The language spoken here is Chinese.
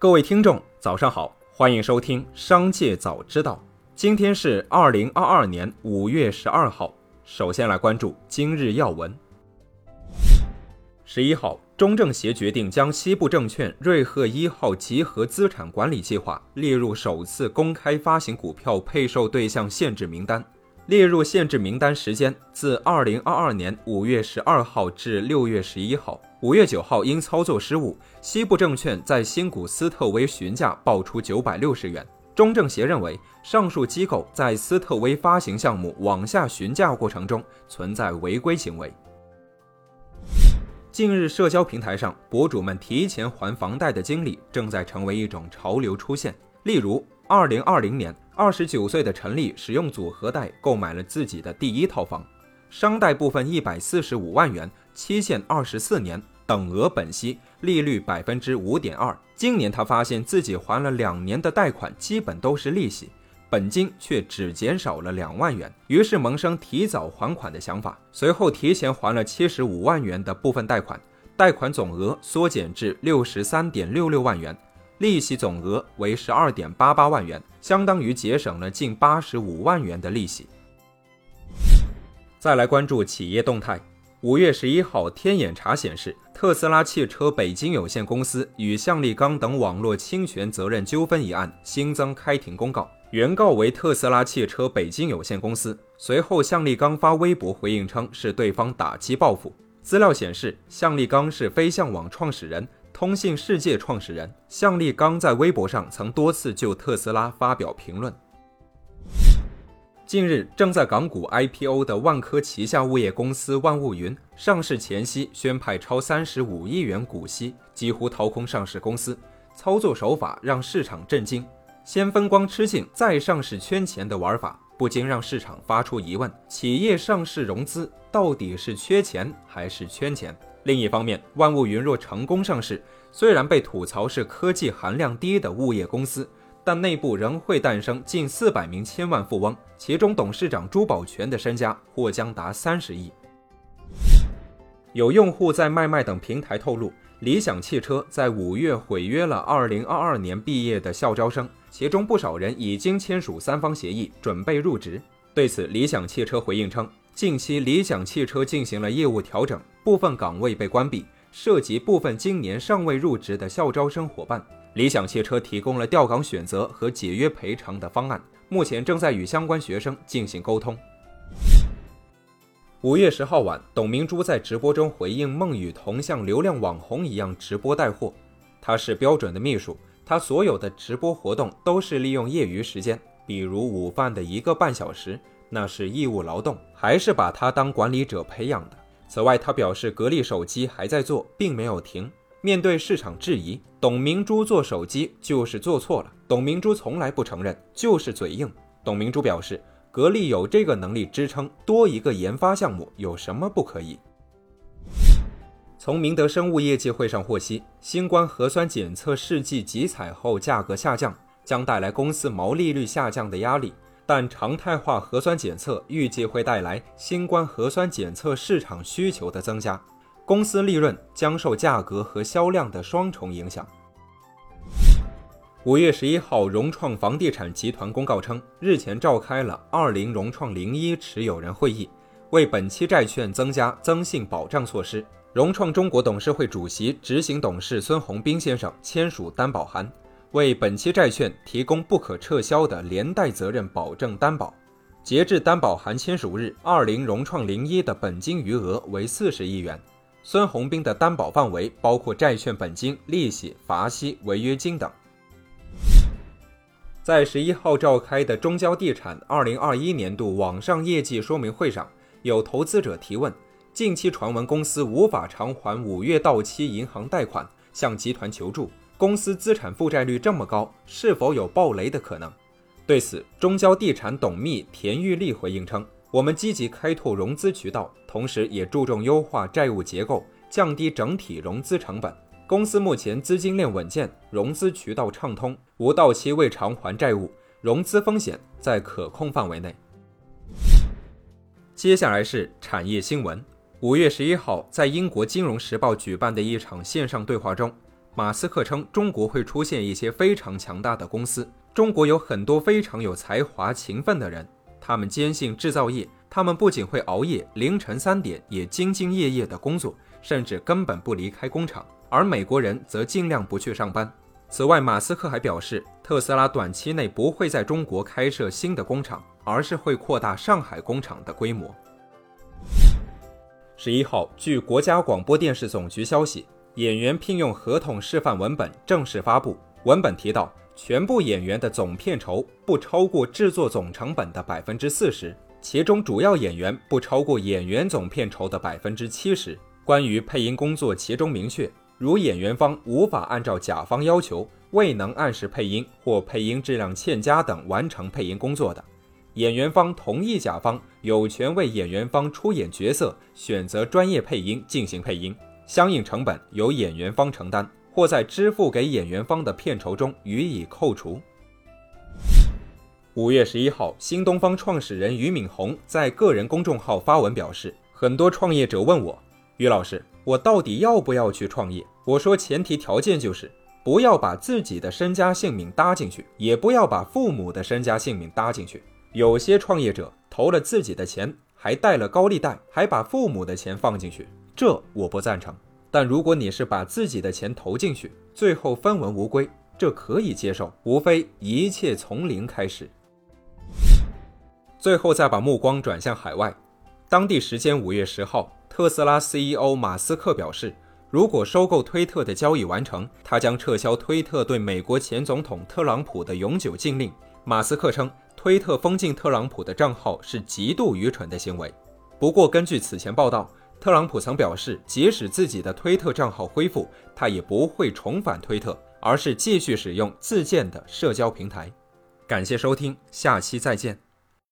各位听众，早上好，欢迎收听《商界早知道》。今天是二零二二年五月十二号。首先来关注今日要闻。十一号，中证协决定将西部证券瑞鹤一号集合资产管理计划列入首次公开发行股票配售对象限制名单。列入限制名单时间自二零二二年五月十二号至六月十一号。五月九号，因操作失误，西部证券在新股斯特威询价报出九百六十元。中证协认为，上述机构在斯特威发行项目往下询价过程中存在违规行为。近日，社交平台上博主们提前还房贷的经历正在成为一种潮流出现。例如，二零二零年。二十九岁的陈丽使用组合贷购买了自己的第一套房，商贷部分一百四十五万元，期限二十四年，等额本息，利率百分之五点二。今年他发现自己还了两年的贷款，基本都是利息，本金却只减少了两万元，于是萌生提早还款的想法，随后提前还了七十五万元的部分贷款，贷款总额缩减至六十三点六六万元。利息总额为十二点八八万元，相当于节省了近八十五万元的利息。再来关注企业动态。五月十一号，天眼查显示，特斯拉汽车北京有限公司与向立刚等网络侵权责任纠纷一案新增开庭公告，原告为特斯拉汽车北京有限公司。随后，向立刚发微博回应称是对方打击报复。资料显示，向立刚是飞象网创始人。通信世界创始人向立刚在微博上曾多次就特斯拉发表评论。近日，正在港股 IPO 的万科旗下物业公司万物云上市前夕宣派超三十五亿元股息，几乎掏空上市公司，操作手法让市场震惊。先分光吃净，再上市圈钱的玩法，不禁让市场发出疑问：企业上市融资到底是缺钱还是圈钱？另一方面，万物云若成功上市，虽然被吐槽是科技含量低的物业公司，但内部仍会诞生近四百名千万富翁，其中董事长朱宝全的身家或将达三十亿。有用户在卖卖等平台透露，理想汽车在五月毁约了二零二二年毕业的校招生，其中不少人已经签署三方协议，准备入职。对此，理想汽车回应称。近期，理想汽车进行了业务调整，部分岗位被关闭，涉及部分今年尚未入职的校招生伙伴。理想汽车提供了调岗选择和解约赔偿的方案，目前正在与相关学生进行沟通。五月十号晚，董明珠在直播中回应孟雨桐像流量网红一样直播带货，她是标准的秘书，她所有的直播活动都是利用业余时间，比如午饭的一个半小时。那是义务劳动，还是把他当管理者培养的？此外，他表示格力手机还在做，并没有停。面对市场质疑，董明珠做手机就是做错了。董明珠从来不承认，就是嘴硬。董明珠表示，格力有这个能力支撑多一个研发项目，有什么不可以？从明德生物业绩会上获悉，新冠核酸检测试剂集采后价格下降，将带来公司毛利率下降的压力。但常态化核酸检测预计会带来新冠核酸检测市场需求的增加，公司利润将受价格和销量的双重影响。五月十一号，融创房地产集团公告称，日前召开了二零融创零一持有人会议，为本期债券增加增信保障措施。融创中国董事会主席、执行董事孙宏斌先生签署担保函。为本期债券提供不可撤销的连带责任保证担保。截至担保函签署日，二零融创零一的本金余额为四十亿元。孙宏斌的担保范围包括债券本金、利息、罚息、违约金等。在十一号召开的中交地产二零二一年度网上业绩说明会上，有投资者提问：近期传闻公司无法偿还五月到期银行贷款，向集团求助。公司资产负债率这么高，是否有暴雷的可能？对此，中交地产董秘田玉丽回应称：“我们积极开拓融资渠道，同时也注重优化债务结构，降低整体融资成本。公司目前资金链稳健，融资渠道畅通，无到期未偿还债务，融资风险在可控范围内。”接下来是产业新闻。五月十一号，在英国《金融时报》举办的一场线上对话中。马斯克称中国会出现一些非常强大的公司，中国有很多非常有才华、勤奋的人，他们坚信制造业，他们不仅会熬夜，凌晨三点也兢兢业业的工作，甚至根本不离开工厂。而美国人则尽量不去上班。此外，马斯克还表示，特斯拉短期内不会在中国开设新的工厂，而是会扩大上海工厂的规模。十一号，据国家广播电视总局消息，演员聘用合同示范文本正式发布。文本提到，全部演员的总片酬不超过制作总成本的百分之四十，其中主要演员不超过演员总片酬的百分之七十。关于配音工作，其中明确。如演员方无法按照甲方要求，未能按时配音或配音质量欠佳等完成配音工作的，演员方同意甲方有权为演员方出演角色选择专业配音进行配音，相应成本由演员方承担，或在支付给演员方的片酬中予以扣除。五月十一号，新东方创始人俞敏洪在个人公众号发文表示，很多创业者问我，俞老师。我到底要不要去创业？我说，前提条件就是不要把自己的身家性命搭进去，也不要把父母的身家性命搭进去。有些创业者投了自己的钱，还贷了高利贷，还把父母的钱放进去，这我不赞成。但如果你是把自己的钱投进去，最后分文无归，这可以接受。无非一切从零开始。最后再把目光转向海外，当地时间五月十号。特斯拉 CEO 马斯克表示，如果收购推特的交易完成，他将撤销推特对美国前总统特朗普的永久禁令。马斯克称，推特封禁特朗普的账号是极度愚蠢的行为。不过，根据此前报道，特朗普曾表示，即使自己的推特账号恢复，他也不会重返推特，而是继续使用自建的社交平台。感谢收听，下期再见。